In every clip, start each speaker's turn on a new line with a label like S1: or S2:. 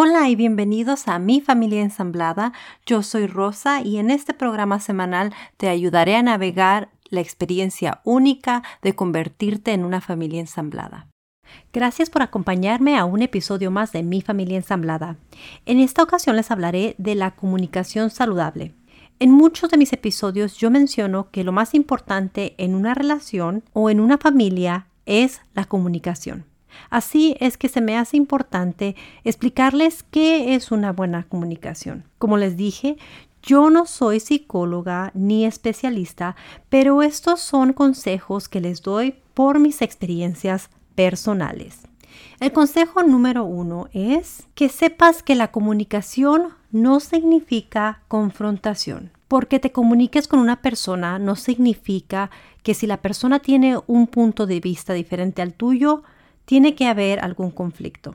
S1: Hola y bienvenidos a Mi Familia Ensamblada. Yo soy Rosa y en este programa semanal te ayudaré a navegar la experiencia única de convertirte en una familia ensamblada. Gracias por acompañarme a un episodio más de Mi Familia Ensamblada. En esta ocasión les hablaré de la comunicación saludable. En muchos de mis episodios yo menciono que lo más importante en una relación o en una familia es la comunicación. Así es que se me hace importante explicarles qué es una buena comunicación. Como les dije, yo no soy psicóloga ni especialista, pero estos son consejos que les doy por mis experiencias personales. El consejo número uno es que sepas que la comunicación no significa confrontación. Porque te comuniques con una persona no significa que si la persona tiene un punto de vista diferente al tuyo, tiene que haber algún conflicto.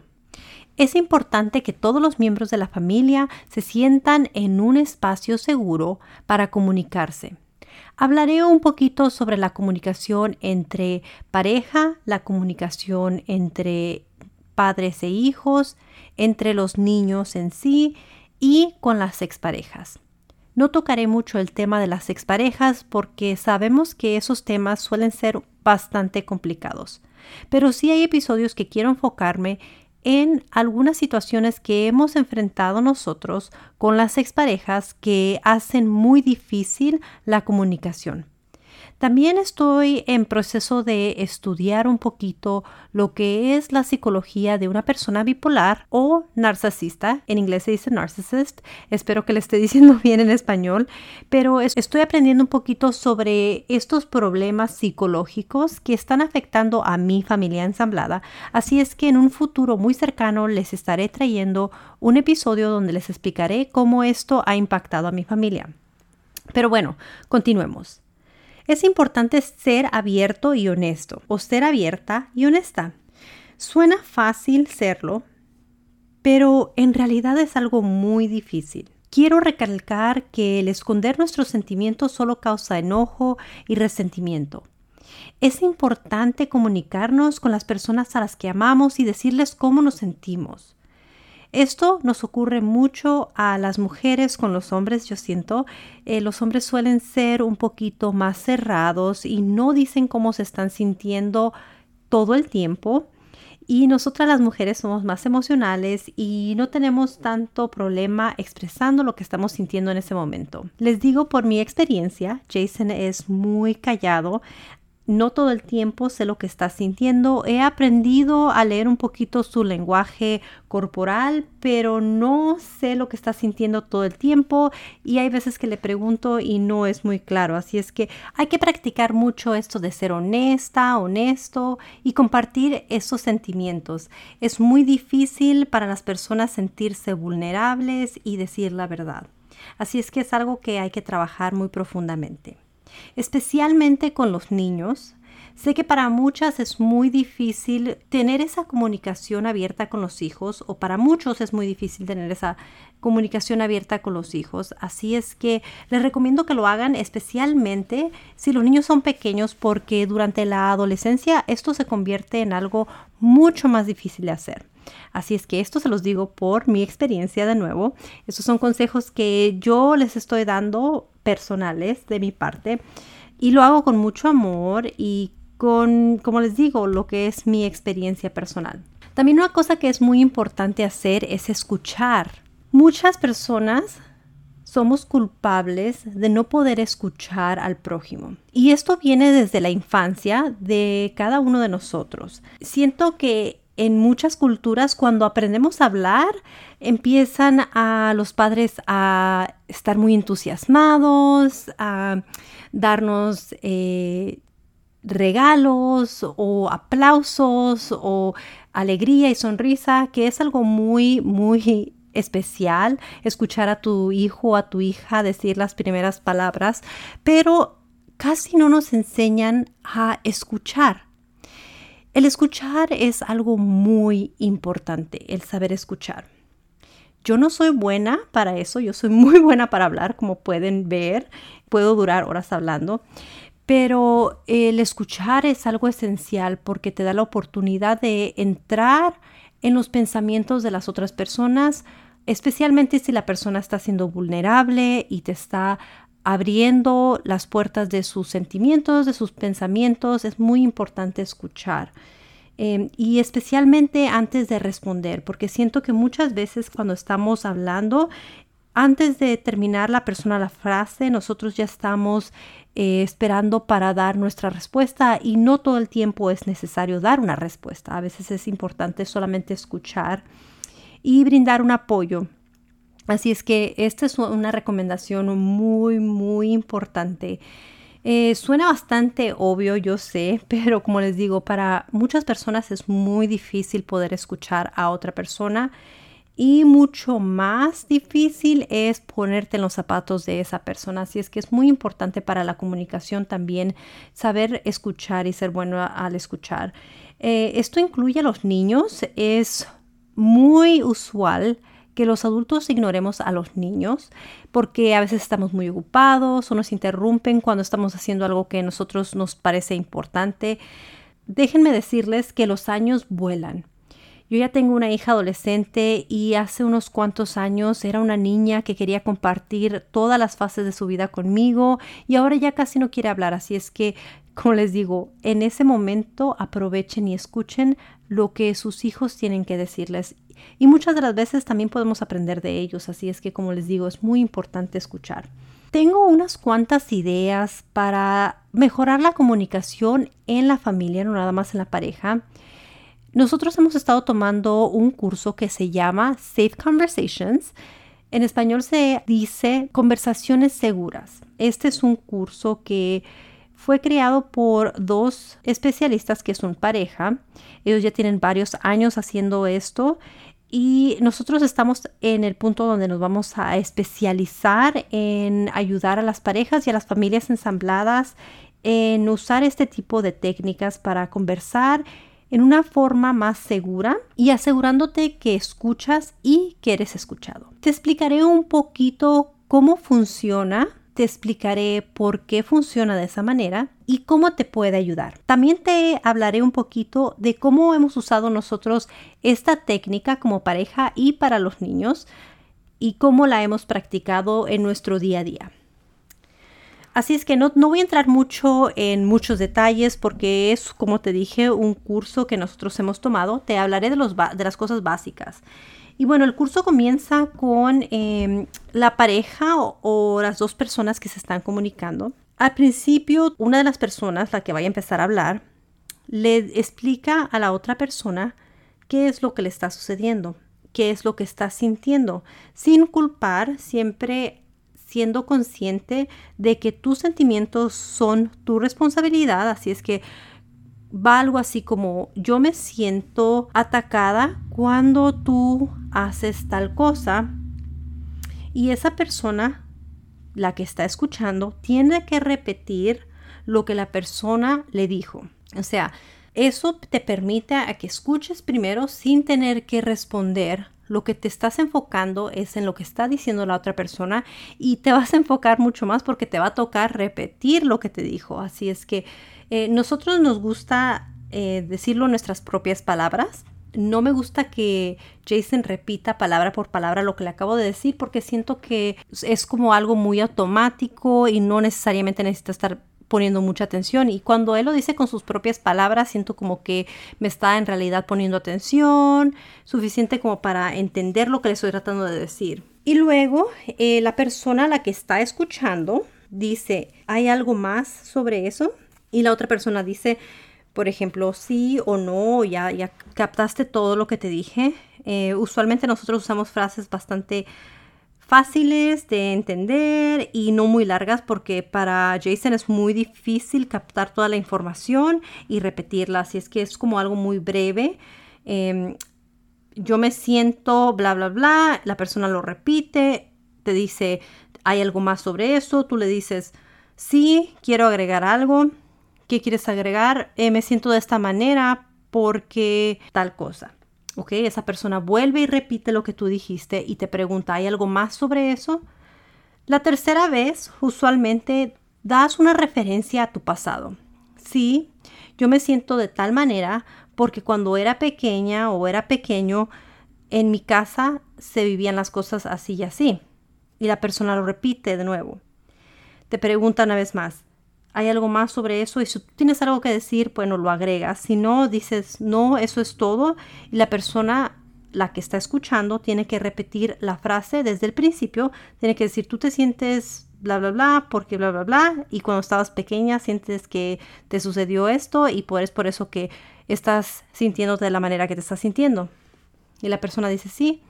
S1: Es importante que todos los miembros de la familia se sientan en un espacio seguro para comunicarse. Hablaré un poquito sobre la comunicación entre pareja, la comunicación entre padres e hijos, entre los niños en sí y con las exparejas. No tocaré mucho el tema de las exparejas porque sabemos que esos temas suelen ser bastante complicados. Pero sí hay episodios que quiero enfocarme en algunas situaciones que hemos enfrentado nosotros con las exparejas que hacen muy difícil la comunicación. También estoy en proceso de estudiar un poquito lo que es la psicología de una persona bipolar o narcisista. En inglés se dice narcissist. Espero que le esté diciendo bien en español. Pero estoy aprendiendo un poquito sobre estos problemas psicológicos que están afectando a mi familia ensamblada. Así es que en un futuro muy cercano les estaré trayendo un episodio donde les explicaré cómo esto ha impactado a mi familia. Pero bueno, continuemos. Es importante ser abierto y honesto o ser abierta y honesta. Suena fácil serlo, pero en realidad es algo muy difícil. Quiero recalcar que el esconder nuestros sentimientos solo causa enojo y resentimiento. Es importante comunicarnos con las personas a las que amamos y decirles cómo nos sentimos. Esto nos ocurre mucho a las mujeres con los hombres, yo siento. Eh, los hombres suelen ser un poquito más cerrados y no dicen cómo se están sintiendo todo el tiempo. Y nosotras las mujeres somos más emocionales y no tenemos tanto problema expresando lo que estamos sintiendo en ese momento. Les digo por mi experiencia, Jason es muy callado, no todo el tiempo sé lo que está sintiendo. He aprendido a leer un poquito su lenguaje corporal, pero no sé lo que está sintiendo todo el tiempo y hay veces que le pregunto y no es muy claro. Así es que hay que practicar mucho esto de ser honesta, honesto y compartir esos sentimientos. Es muy difícil para las personas sentirse vulnerables y decir la verdad. Así es que es algo que hay que trabajar muy profundamente especialmente con los niños. Sé que para muchas es muy difícil tener esa comunicación abierta con los hijos o para muchos es muy difícil tener esa comunicación abierta con los hijos. Así es que les recomiendo que lo hagan especialmente si los niños son pequeños porque durante la adolescencia esto se convierte en algo mucho más difícil de hacer. Así es que esto se los digo por mi experiencia de nuevo. Estos son consejos que yo les estoy dando personales de mi parte y lo hago con mucho amor y con, como les digo, lo que es mi experiencia personal. También una cosa que es muy importante hacer es escuchar. Muchas personas somos culpables de no poder escuchar al prójimo. Y esto viene desde la infancia de cada uno de nosotros. Siento que en muchas culturas cuando aprendemos a hablar empiezan a los padres a estar muy entusiasmados, a darnos eh, regalos o aplausos o alegría y sonrisa, que es algo muy, muy especial escuchar a tu hijo o a tu hija decir las primeras palabras, pero casi no nos enseñan a escuchar. El escuchar es algo muy importante, el saber escuchar. Yo no soy buena para eso, yo soy muy buena para hablar, como pueden ver, puedo durar horas hablando, pero el escuchar es algo esencial porque te da la oportunidad de entrar en los pensamientos de las otras personas, especialmente si la persona está siendo vulnerable y te está abriendo las puertas de sus sentimientos, de sus pensamientos. Es muy importante escuchar. Em, y especialmente antes de responder, porque siento que muchas veces cuando estamos hablando, antes de terminar la persona la frase, nosotros ya estamos eh, esperando para dar nuestra respuesta y no todo el tiempo es necesario dar una respuesta. A veces es importante solamente escuchar y brindar un apoyo. Así es que esta es una recomendación muy, muy importante. Eh, suena bastante obvio, yo sé, pero como les digo, para muchas personas es muy difícil poder escuchar a otra persona y mucho más difícil es ponerte en los zapatos de esa persona. Así es que es muy importante para la comunicación también saber escuchar y ser bueno al escuchar. Eh, esto incluye a los niños. Es muy usual que los adultos ignoremos a los niños porque a veces estamos muy ocupados o nos interrumpen cuando estamos haciendo algo que a nosotros nos parece importante. Déjenme decirles que los años vuelan. Yo ya tengo una hija adolescente y hace unos cuantos años era una niña que quería compartir todas las fases de su vida conmigo y ahora ya casi no quiere hablar. Así es que, como les digo, en ese momento aprovechen y escuchen lo que sus hijos tienen que decirles y muchas de las veces también podemos aprender de ellos, así es que como les digo, es muy importante escuchar. Tengo unas cuantas ideas para mejorar la comunicación en la familia, no nada más en la pareja. Nosotros hemos estado tomando un curso que se llama Safe Conversations. En español se dice conversaciones seguras. Este es un curso que fue creado por dos especialistas que son pareja. Ellos ya tienen varios años haciendo esto y nosotros estamos en el punto donde nos vamos a especializar en ayudar a las parejas y a las familias ensambladas en usar este tipo de técnicas para conversar en una forma más segura y asegurándote que escuchas y que eres escuchado. Te explicaré un poquito cómo funciona te explicaré por qué funciona de esa manera y cómo te puede ayudar. También te hablaré un poquito de cómo hemos usado nosotros esta técnica como pareja y para los niños y cómo la hemos practicado en nuestro día a día. Así es que no, no, voy a entrar mucho en muchos detalles porque es, como te dije, un curso que nosotros hemos tomado. Te hablaré de, los, de las cosas básicas. Y bueno, el curso comienza con em, la pareja o, las dos personas que se están comunicando. Al principio, una de las personas, la que vaya a empezar a hablar, le explica a la otra persona qué es lo que le está sucediendo, qué es lo que está sintiendo, sin culpar, siempre siendo consciente de que tus sentimientos son tu responsabilidad, así es que va algo así como yo me siento atacada cuando tú haces tal cosa y esa persona, la que está escuchando, tiene que repetir lo que la persona le dijo. O sea, eso te permite a que escuches primero sin tener que responder. Lo que te estás enfocando es en lo que está diciendo la otra persona y te vas a enfocar mucho más porque te va a tocar repetir lo que te dijo. Así es que eh, nosotros nos gusta eh, decirlo en nuestras propias palabras. No me gusta que Jason repita palabra por palabra lo que le acabo de decir porque siento que es como algo muy automático y no necesariamente necesita estar poniendo mucha atención. Y cuando él lo dice con sus propias palabras siento como que me está en realidad poniendo atención suficiente como para entender lo que le estoy tratando de decir. Y luego eh, la persona a la que está escuchando dice hay algo más sobre eso y la otra persona dice, por ejemplo, sí o no, ya, ya captaste todo lo que te dije. Eh, usualmente nosotros usamos frases bastante fáciles de entender y no muy largas porque para Jason es muy difícil captar toda la información y repetirla, así es que es como algo muy breve. Em, yo me siento bla, bla, bla, la persona lo repite, te dice, hay algo más sobre eso, tú le dices, sí, quiero agregar algo, ¿Qué quieres agregar? Eh, me siento de esta manera porque tal cosa. ¿Ok? Esa persona vuelve y repite lo que tú dijiste y te pregunta, ¿hay algo más sobre eso? La tercera vez, usualmente, das una referencia a tu pasado. Sí, yo me siento de tal manera porque cuando era pequeña o era pequeño, en mi casa se vivían las cosas así y así. Y la persona lo repite de nuevo. Te pregunta una vez más, ¿hay algo más sobre eso? Y si tú tienes algo que decir, bueno, lo agregas. Si no, dices, no, eso es todo. Y la persona, la que está escuchando, tiene que repetir la frase desde el principio. Tiene que decir, tú te sientes bla, bla, bla, porque bla, bla, bla. Y cuando estabas pequeña sientes que te sucedió esto y pues es por eso que estás sintiéndote de la manera que te estás sintiendo. Y la persona dice, sí,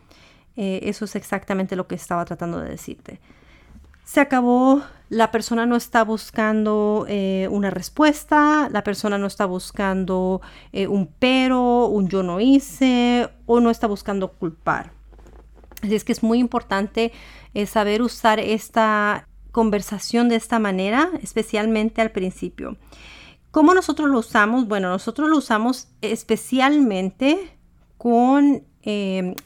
S1: eh, eso es exactamente lo que estaba tratando de decirte. Se acabó, la persona no está buscando eh, una respuesta, la persona no está buscando eh, un pero, un yo no hice o no está buscando culpar. Así es que es muy importante saber usar esta conversación de esta manera, especialmente al principio. ¿Cómo nosotros lo usamos? Bueno, nosotros lo usamos especialmente con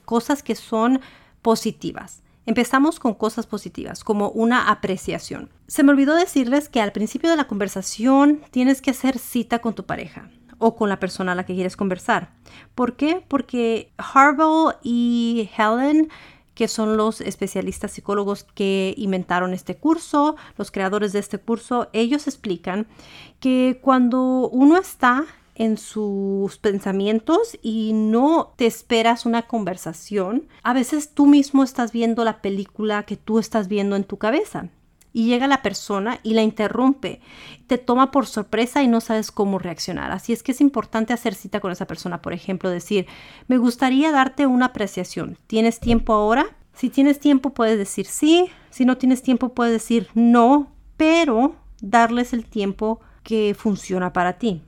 S1: cosas que son positivas. Empezamos con cosas positivas, como una apreciación. Se me olvidó decirles que al principio de la conversación tienes que hacer cita con tu pareja o con la persona a la que quieres conversar. ¿Por qué? Porque Harville y Helen que son los especialistas psicólogos que inventaron este curso, los creadores de este curso, ellos explican que cuando uno está en sus pensamientos y no te esperas una conversación, a veces tú mismo estás viendo la película que tú estás viendo en tu cabeza. Y llega la persona y la interrumpe, te toma por sorpresa y no sabes cómo reaccionar. Así es que es importante hacer cita con esa persona. Por ejemplo, decir, me gustaría darte una apreciación. ¿Tienes tiempo ahora? Si tienes tiempo puedes decir sí, si no tienes tiempo puedes decir no, pero darles el tiempo que funciona para ti.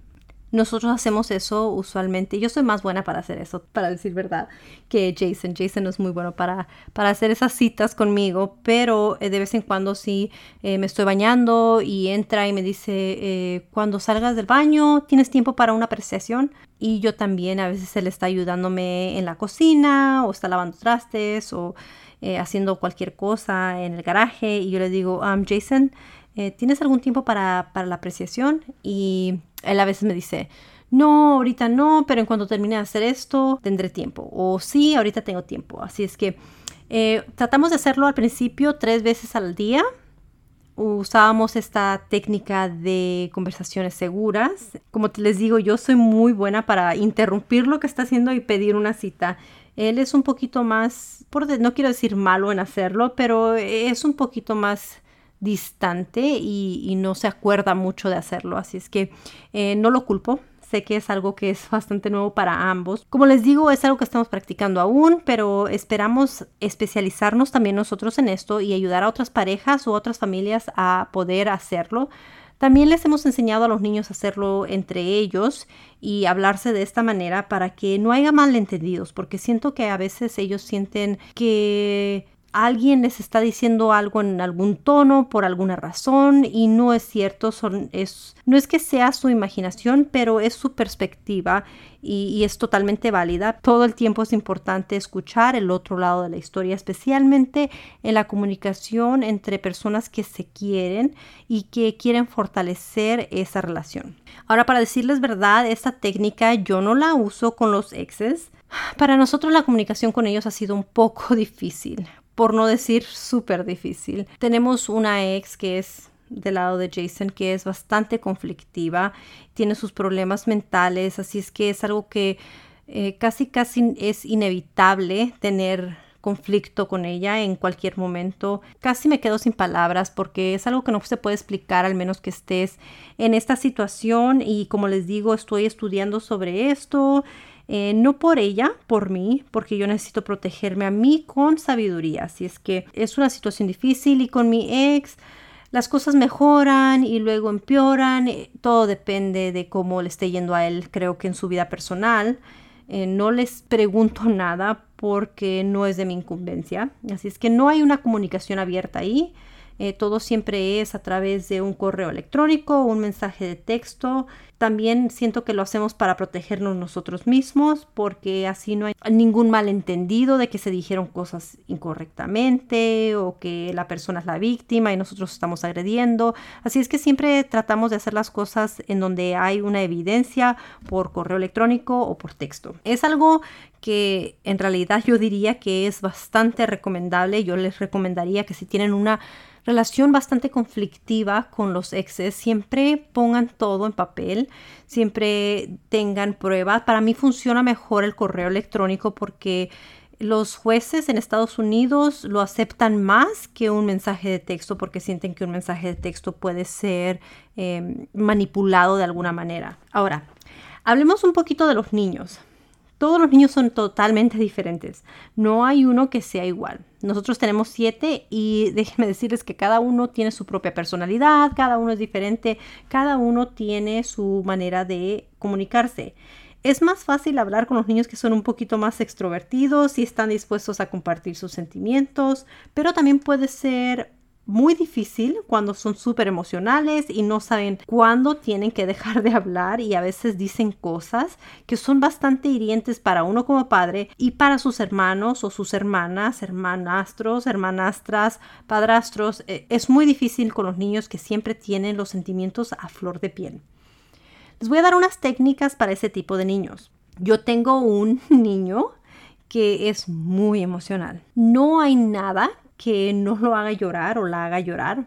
S1: Nosotros hacemos eso usualmente. Yo soy más buena para hacer eso, para decir verdad, que Jason. Jason es muy bueno para, para hacer esas citas conmigo, pero eh, de vez en cuando sí eh, me estoy bañando y entra y me dice, eh, cuando salgas del baño, ¿tienes tiempo para una apreciación? Y yo también a veces él está ayudándome en la cocina o está lavando trastes o haciendo cualquier cosa en el garaje y yo le digo, um, Jason, ¿tienes algún tiempo para, para la apreciación? Y él a veces me dice, no, ahorita no, pero en cuanto termine de hacer esto, tendré tiempo. O sí, ahorita tengo tiempo. Así es que eh, tratamos de hacerlo al principio tres veces al día. Usábamos esta técnica de conversaciones seguras. Como les digo, yo soy muy buena para interrumpir lo que está haciendo y pedir una cita. Él es un poquito más, no quiero decir malo en hacerlo, pero es un poquito más distante y, no se acuerda mucho de hacerlo. Así es que eh, no lo culpo. Sé que es algo que es bastante nuevo para ambos. Como les digo, es algo que estamos practicando aún, pero esperamos especializarnos también nosotros en esto y ayudar a otras parejas u otras familias a poder hacerlo. También les hemos enseñado a los niños a hacerlo entre ellos y hablarse de esta manera para que no haya malentendidos, porque siento que a veces ellos sienten que alguien les está diciendo algo en algún tono por alguna razón y no es cierto, son, es, no es que sea su imaginación, pero es su perspectiva y, y, es totalmente válida. Todo el tiempo es importante escuchar el otro lado de la historia, especialmente en la comunicación entre personas que se quieren y que quieren fortalecer esa relación. Ahora, para decirles verdad, esta técnica yo no la uso con los exes. Para nosotros la comunicación con ellos ha sido un poco difícil por no decir súper difícil. Tenemos una ex que es del lado de Jason que es bastante conflictiva, tiene sus problemas mentales, así es que es algo que eh, casi casi es inevitable tener conflicto con ella en cualquier momento. Casi me quedo sin palabras porque es algo que no se puede explicar al menos que estés en esta situación y como les digo estoy estudiando sobre esto eh, no por ella, por mí, porque yo necesito protegerme a mí con sabiduría. Así es que es una situación difícil y con mi ex las cosas mejoran y luego empeoran. Eh, todo depende de cómo le esté yendo a él, creo que en su vida personal. Eh, no les pregunto nada porque no es de mi incumbencia. Así es que no hay una comunicación abierta ahí. Eh, todo siempre es a través de un correo electrónico o un mensaje de texto. También siento que lo hacemos para protegernos nosotros mismos porque así no hay ningún malentendido de que se dijeron cosas incorrectamente o que la persona es la víctima y nosotros estamos agrediendo. Así es que siempre tratamos de hacer las cosas en donde hay una evidencia por correo electrónico o por texto. Es algo que en realidad yo diría que es bastante recomendable. Yo les recomendaría que si tienen una relación bastante conflictiva con los exes, siempre pongan todo en papel, siempre tengan pruebas. Para mí funciona mejor el correo electrónico porque los jueces en Estados Unidos lo aceptan más que un mensaje de texto porque sienten que un mensaje de texto puede ser em, manipulado de alguna manera. Ahora, hablemos un poquito de los niños. Todos los niños son totalmente diferentes. No hay uno que sea igual. Nosotros tenemos siete y déjenme decirles que cada uno tiene su propia personalidad, cada uno es diferente, cada uno tiene su manera de comunicarse. Es más fácil hablar con los niños que son un poquito más extrovertidos y están dispuestos a compartir sus sentimientos, pero también puede ser muy difícil cuando son súper emocionales y no saben cuándo tienen que dejar de hablar y a veces dicen cosas que son bastante hirientes para uno como padre y para sus hermanos o sus hermanas, hermanastros, hermanastras, padrastros. Eh, es muy difícil con los niños que siempre tienen los sentimientos a flor de piel. Les voy a dar unas técnicas para ese tipo de niños. Yo tengo un niño que es muy emocional. No hay nada que no lo haga llorar o la haga llorar.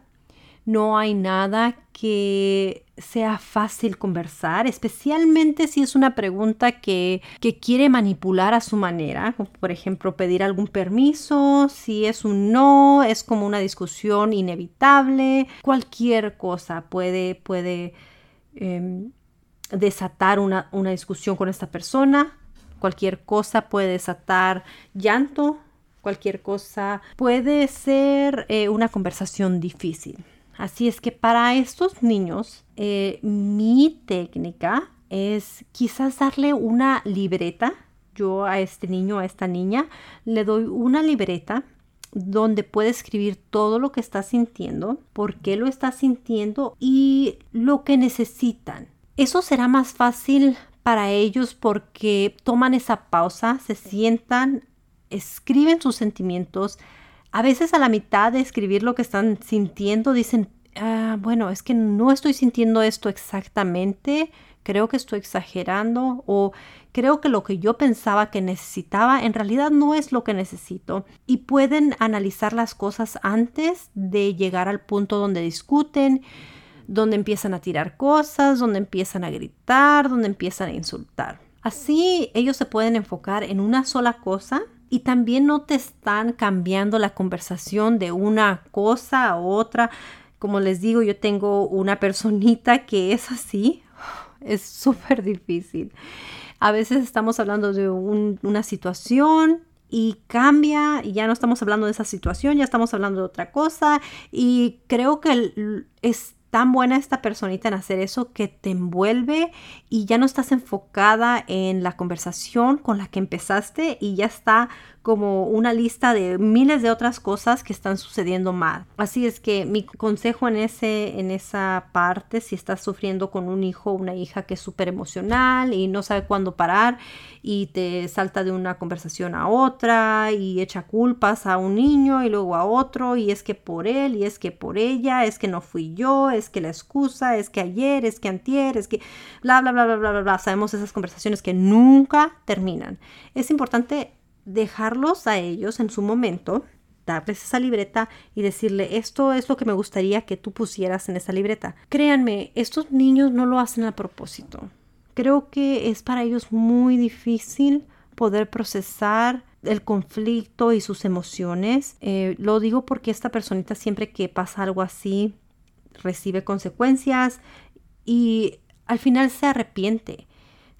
S1: No hay nada que sea fácil conversar, especialmente si es una pregunta que, que, quiere manipular a su manera, por ejemplo pedir algún permiso, si es un no, es como una discusión inevitable, cualquier cosa puede, puede em, desatar una, una discusión con esta persona, cualquier cosa puede desatar llanto, cualquier cosa, puede ser eh, una conversación difícil. Así es que para estos niños, eh, mi técnica es quizás darle una libreta. Yo a este niño, a esta niña, le doy una libreta donde puede escribir todo lo que está sintiendo, por qué lo está sintiendo y lo que necesitan. Eso será más fácil para ellos porque toman esa pausa, se sientan, escriben sus sentimientos. A veces a la mitad de escribir lo que están sintiendo dicen, ah, bueno, es que no estoy sintiendo esto exactamente, creo que estoy exagerando o creo que lo que yo pensaba que necesitaba en realidad no es lo que necesito. Y pueden analizar las cosas antes de llegar al punto donde discuten, donde empiezan a tirar cosas, donde empiezan a gritar, donde empiezan a insultar. Así ellos se pueden enfocar en una sola cosa y también no te están cambiando la conversación de una cosa a otra. Como les digo, yo tengo una personita que es así. Es súper difícil. A veces estamos hablando de una situación y cambia y ya no estamos hablando de esa situación, ya estamos hablando de otra cosa y creo que es tan buena esta personita en hacer eso que te envuelve y ya no estás enfocada en la conversación con la que empezaste y ya está como una lista de miles de otras cosas que están sucediendo mal. Así es que mi consejo en, ese, en esa parte, si estás sufriendo con un hijo o una hija que es súper emocional y no sabe cuándo parar y te salta de una conversación a otra y echa culpas a un niño y luego a otro y es que por él y es que por ella, es que no fui yo, es que la excusa, es que ayer, es que antier, es que bla, bla, bla, bla, bla, bla, bla. Sabemos esas conversaciones que nunca terminan. Es importante dejarlos a ellos en su momento, darles esa libreta y decirle, esto es lo que me gustaría que tú pusieras en esa libreta. Créanme, estos niños no lo hacen a propósito. Creo que es para ellos muy difícil poder procesar el conflicto y sus emociones. Eh, lo digo porque esta personita siempre que pasa algo así recibe consecuencias y al final se arrepiente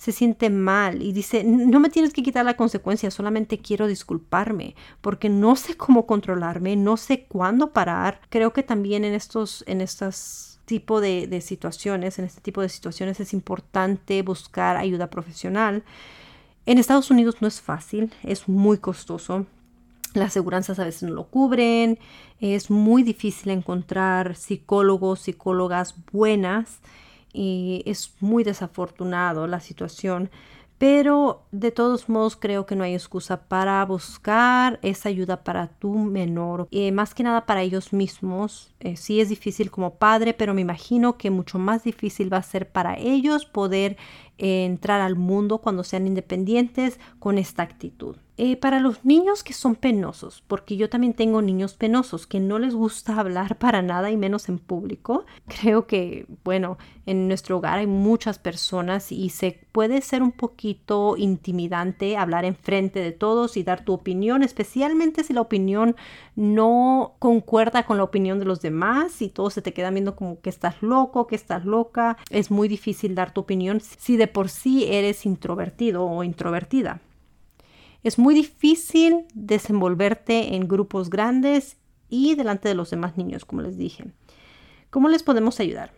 S1: se siente mal y dice, no me tienes que quitar la consecuencia, solamente quiero disculparme porque no sé cómo controlarme, no sé cuándo parar. Creo que también en estos, en estas tipo de, situaciones, en este tipo de situaciones es importante buscar ayuda profesional. En Estados Unidos no es fácil, es muy costoso. Las aseguranzas a veces no lo cubren. Es muy difícil encontrar psicólogos, psicólogas buenas. Y es muy desafortunado la situación pero de todos modos creo que no hay excusa para buscar esa ayuda para tu menor, eh, más que nada para ellos mismos. Eh, sí es difícil como padre, pero me imagino que mucho más difícil va a ser para ellos poder eh, entrar al mundo cuando sean independientes con esta actitud. Eh, para los niños que son penosos, porque yo también tengo niños penosos que no les gusta hablar para nada y menos en público, creo que, bueno, en nuestro hogar hay muchas personas y se puede ser un poquito intimidante hablar en frente de todos y dar tu opinión, especialmente si la opinión no concuerda con la opinión de los demás y todos se te quedan viendo como que estás loco, que estás loca. Es muy difícil dar tu opinión si de por sí eres introvertido o introvertida. Es muy difícil desenvolverte en grupos grandes y delante de los demás niños, como les dije. ¿Cómo les podemos ayudar?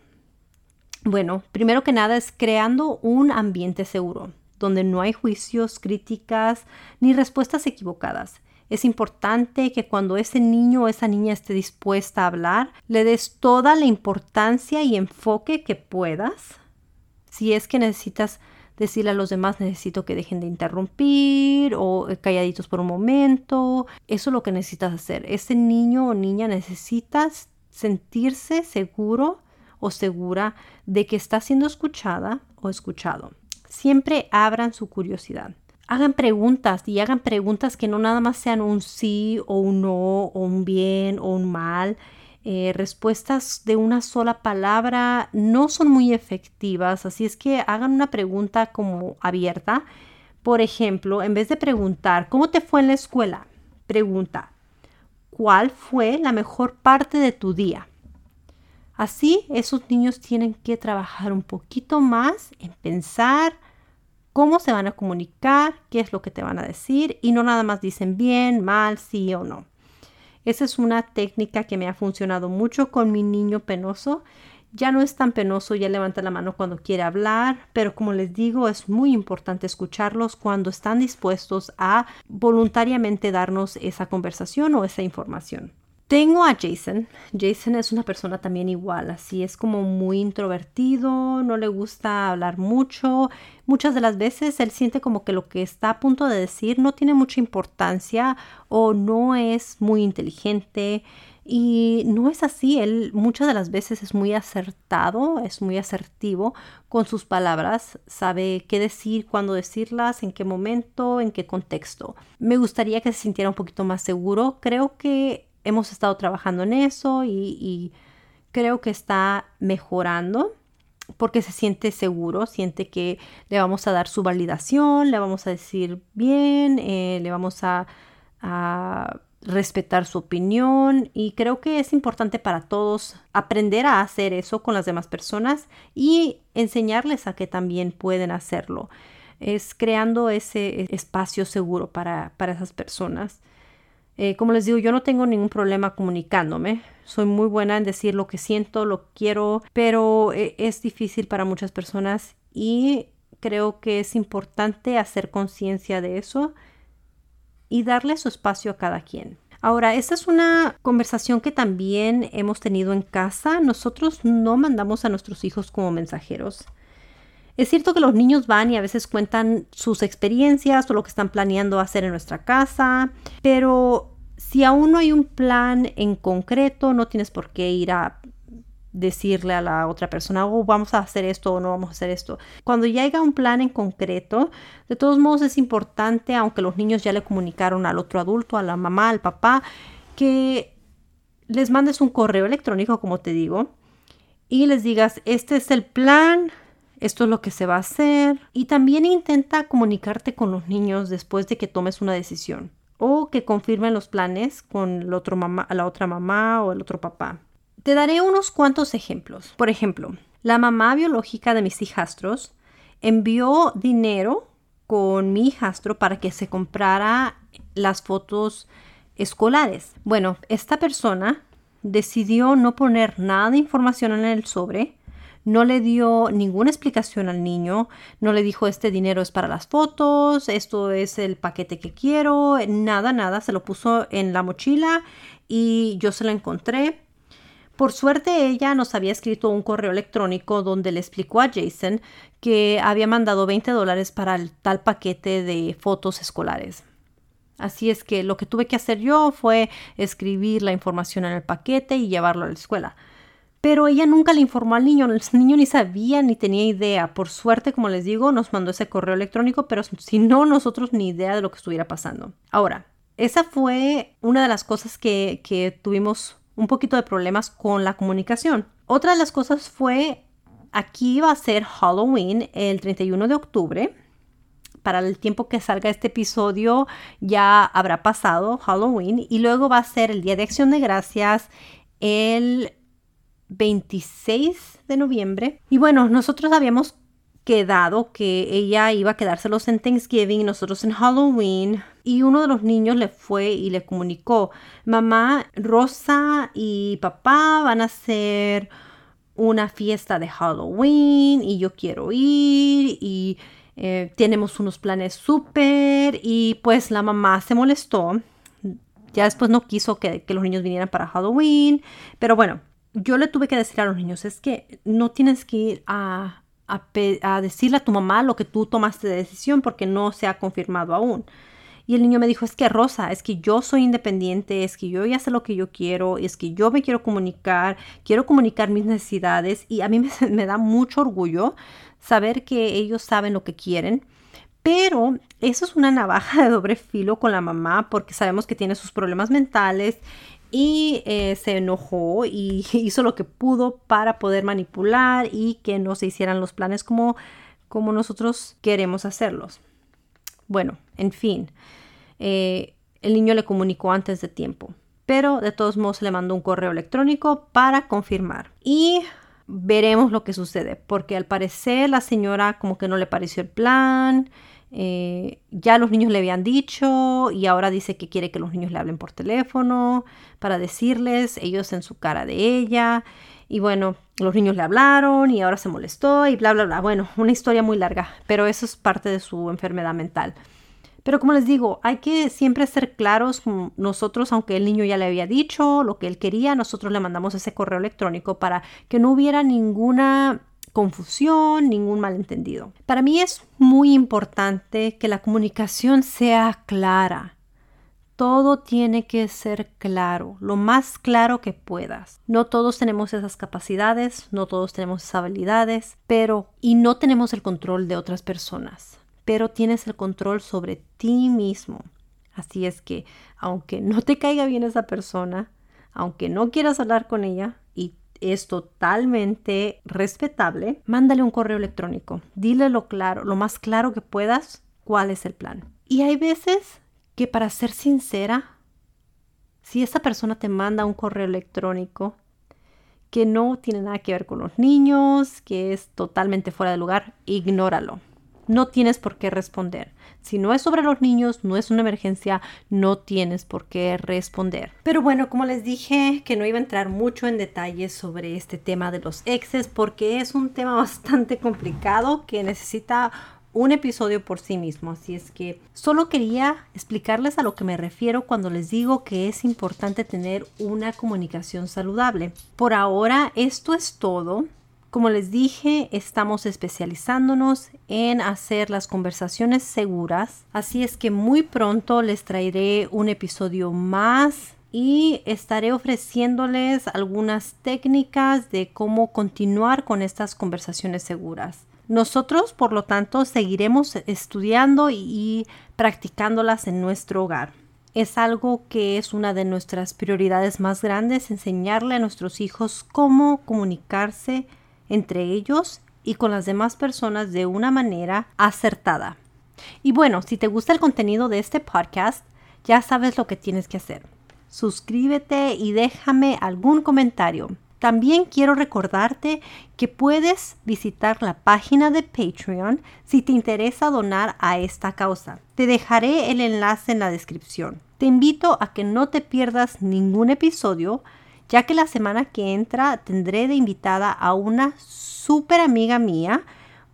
S1: Bueno, primero que nada es creando un ambiente seguro, donde no hay juicios, críticas ni respuestas equivocadas. Es importante que cuando ese niño o esa niña esté dispuesta a hablar, le des toda la importancia y enfoque que puedas. Si es que necesitas decirle a los demás necesito que dejen de interrumpir o eh, calladitos por un momento. Eso es lo que necesitas hacer. Ese niño o niña necesitas sentirse seguro o segura de que está siendo escuchada o escuchado. Siempre abran su curiosidad. Hagan preguntas y hagan preguntas que no nada más sean un sí o un no o un bien o un mal. Eh, respuestas de una sola palabra no son muy efectivas, así es que hagan una pregunta como abierta. Por ejemplo, en vez de preguntar, ¿cómo te fue en la escuela? Pregunta, ¿cuál fue la mejor parte de tu día? Así, esos niños tienen que trabajar un poquito más en pensar cómo se van a comunicar, qué es lo que te van a decir y no nada más dicen bien, mal, sí o no. Esa es una técnica que me ha funcionado mucho con mi niño penoso. Ya no es tan penoso, ya levanta la mano cuando quiere hablar, pero como les digo, es muy importante escucharlos cuando están dispuestos a voluntariamente darnos esa conversación o esa información. Tengo a Jason. Jason es una persona también igual, así es como muy introvertido, no le gusta hablar mucho. Muchas de las veces él siente como que lo que está a punto de decir no tiene mucha importancia o no es muy inteligente. Y no es así, él muchas de las veces es muy acertado, es muy asertivo con sus palabras, sabe qué decir, cuándo decirlas, en qué momento, en qué contexto. Me gustaría que se sintiera un poquito más seguro. Creo que hemos estado trabajando en eso y, creo que está mejorando porque se siente seguro, siente que le vamos a dar su validación, le vamos a decir bien, eh, le vamos a, respetar su opinión y creo que es importante para todos aprender a hacer eso con las demás personas y enseñarles a que también pueden hacerlo. Es creando ese espacio seguro para, para esas personas. Eh, como les digo, yo no tengo ningún problema comunicándome. Soy muy buena en decir lo que siento, lo quiero, pero eh, es difícil para muchas personas y creo que es importante hacer conciencia de eso y darle su espacio a cada quien. Ahora, esta es una conversación que también hemos tenido en casa. Nosotros no mandamos a nuestros hijos como mensajeros. Es cierto que los niños van y a veces cuentan sus experiencias o lo que están planeando hacer en nuestra casa, pero si aún no hay un plan en concreto, no tienes por qué ir a decirle a la otra persona, oh, vamos a hacer esto o no vamos a hacer esto. Cuando ya haya un plan en concreto, de todos modos es importante, aunque los niños ya le comunicaron al otro adulto, a la mamá, al papá, que les mandes un correo electrónico, como te digo, y les digas, este es el plan, esto es lo que se va a hacer y también intenta comunicarte con los niños después de que tomes una decisión o que confirmen los planes con la, otro mamá, la otra mamá o el otro papá. Te daré unos cuantos ejemplos. Por ejemplo, la mamá biológica de mis hijastros envió dinero con mi hijastro para que se comprara las fotos escolares. Bueno, esta persona decidió no poner nada de información en el sobre no le dio ninguna explicación al niño, no le dijo este dinero es para las fotos, esto es el paquete que quiero, nada, nada, se lo puso en la mochila y yo se lo encontré. Por suerte ella nos había escrito un correo electrónico donde le explicó a Jason que había mandado 20 dólares para el tal paquete de fotos escolares. Así es que lo que tuve que hacer yo fue escribir la información en el paquete y llevarlo a la escuela. Pero ella nunca le informó al niño, el niño ni sabía ni tenía idea. Por suerte, como les digo, nos mandó ese correo electrónico, pero si no, nosotros ni idea de lo que estuviera pasando. Ahora, esa fue una de las cosas que, que tuvimos un poquito de problemas con la comunicación. Otra de las cosas fue, aquí va a ser Halloween el 31 de octubre. Para el tiempo que salga este episodio ya habrá pasado Halloween y luego va a ser el Día de Acción de Gracias el 26 de noviembre. Y bueno, nosotros habíamos quedado que ella iba a quedárselos en Thanksgiving y nosotros en Halloween. Y uno de los niños le fue y le comunicó, mamá, Rosa y papá van a hacer una fiesta de Halloween y yo quiero ir y eh, tenemos unos planes súper y pues la mamá se molestó. Ya después no quiso que, que los niños vinieran para Halloween, pero bueno, yo le tuve que decir a los niños, es que no tienes que ir a, a, decirle a tu mamá lo que tú tomaste de decisión porque no se ha confirmado aún. Y el niño me dijo, es que Rosa, es que yo soy independiente, es que yo ya sé lo que yo quiero, es que yo me quiero comunicar, quiero comunicar mis necesidades y a mí me, me da mucho orgullo saber que ellos saben lo que quieren. Pero eso es una navaja de doble filo con la mamá porque sabemos que tiene sus problemas mentales y eh, se enojó y hizo lo que pudo para poder manipular y que no se hicieran los planes como, como nosotros queremos hacerlos. Bueno, en fin, eh, el niño le comunicó antes de tiempo, pero de todos modos le mandó un correo electrónico para confirmar. Y veremos lo que sucede, porque al parecer la señora como que no le pareció el plan, eh, ya los niños le habían dicho y ahora dice que quiere que los niños le hablen por teléfono para decirles, ellos en su cara de ella. Y bueno, los niños le hablaron y ahora se molestó y bla, bla, bla. Bueno, una historia muy larga, pero eso es parte de su enfermedad mental. Pero como les digo, hay que siempre ser claros. Nosotros, aunque el niño ya le había dicho lo que él quería, nosotros le mandamos ese correo electrónico para que no hubiera ninguna confusión, ningún malentendido. Para mí es muy importante que la comunicación sea clara. Todo tiene que ser claro, lo más claro que puedas. No todos tenemos esas capacidades, no todos tenemos esas habilidades, pero y no tenemos el control de otras personas, pero tienes el control sobre ti mismo. Así es que, aunque no te caiga bien esa persona, aunque no quieras hablar con ella y es totalmente respetable, mándale un correo electrónico. Dile lo claro, lo más claro que puedas, cuál es el plan. Y hay veces que para ser sincera, si esa persona te manda un correo electrónico que no tiene nada que ver con los niños, que es totalmente fuera de lugar, ignóralo no tienes por qué responder. Si no es sobre los niños, no es una emergencia, no tienes por qué responder. Pero bueno, como les dije, que no iba a entrar mucho en detalles sobre este tema de los exes porque es un tema bastante complicado que necesita un episodio por sí mismo. Así es que solo quería explicarles a lo que me refiero cuando les digo que es importante tener una comunicación saludable. Por ahora, esto es todo. Como les dije, estamos especializándonos en hacer las conversaciones seguras, así es que muy pronto les traeré un episodio más y estaré ofreciéndoles algunas técnicas de cómo continuar con estas conversaciones seguras. Nosotros, por lo tanto, seguiremos estudiando y practicándolas en nuestro hogar. Es algo que es una de nuestras prioridades más grandes, enseñarle a nuestros hijos cómo comunicarse entre ellos y con las demás personas de una manera acertada. Y bueno, si te gusta el contenido de este podcast, ya sabes lo que tienes que hacer. Suscríbete y déjame algún comentario. También quiero recordarte que puedes visitar la página de Patreon si te interesa donar a esta causa. Te dejaré el enlace en la descripción. Te invito a que no te pierdas ningún episodio ya que la semana que entra tendré de invitada a una súper amiga mía,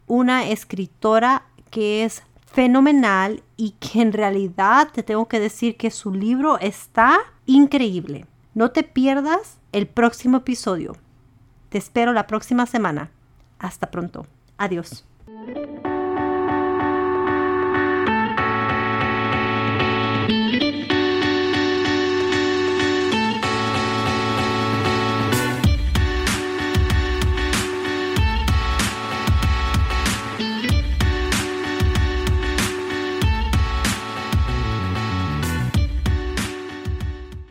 S1: una escritora que es fenomenal y que en realidad te tengo que decir que su libro está increíble. No te pierdas el próximo episodio. Te espero la próxima semana. Hasta pronto. Adiós.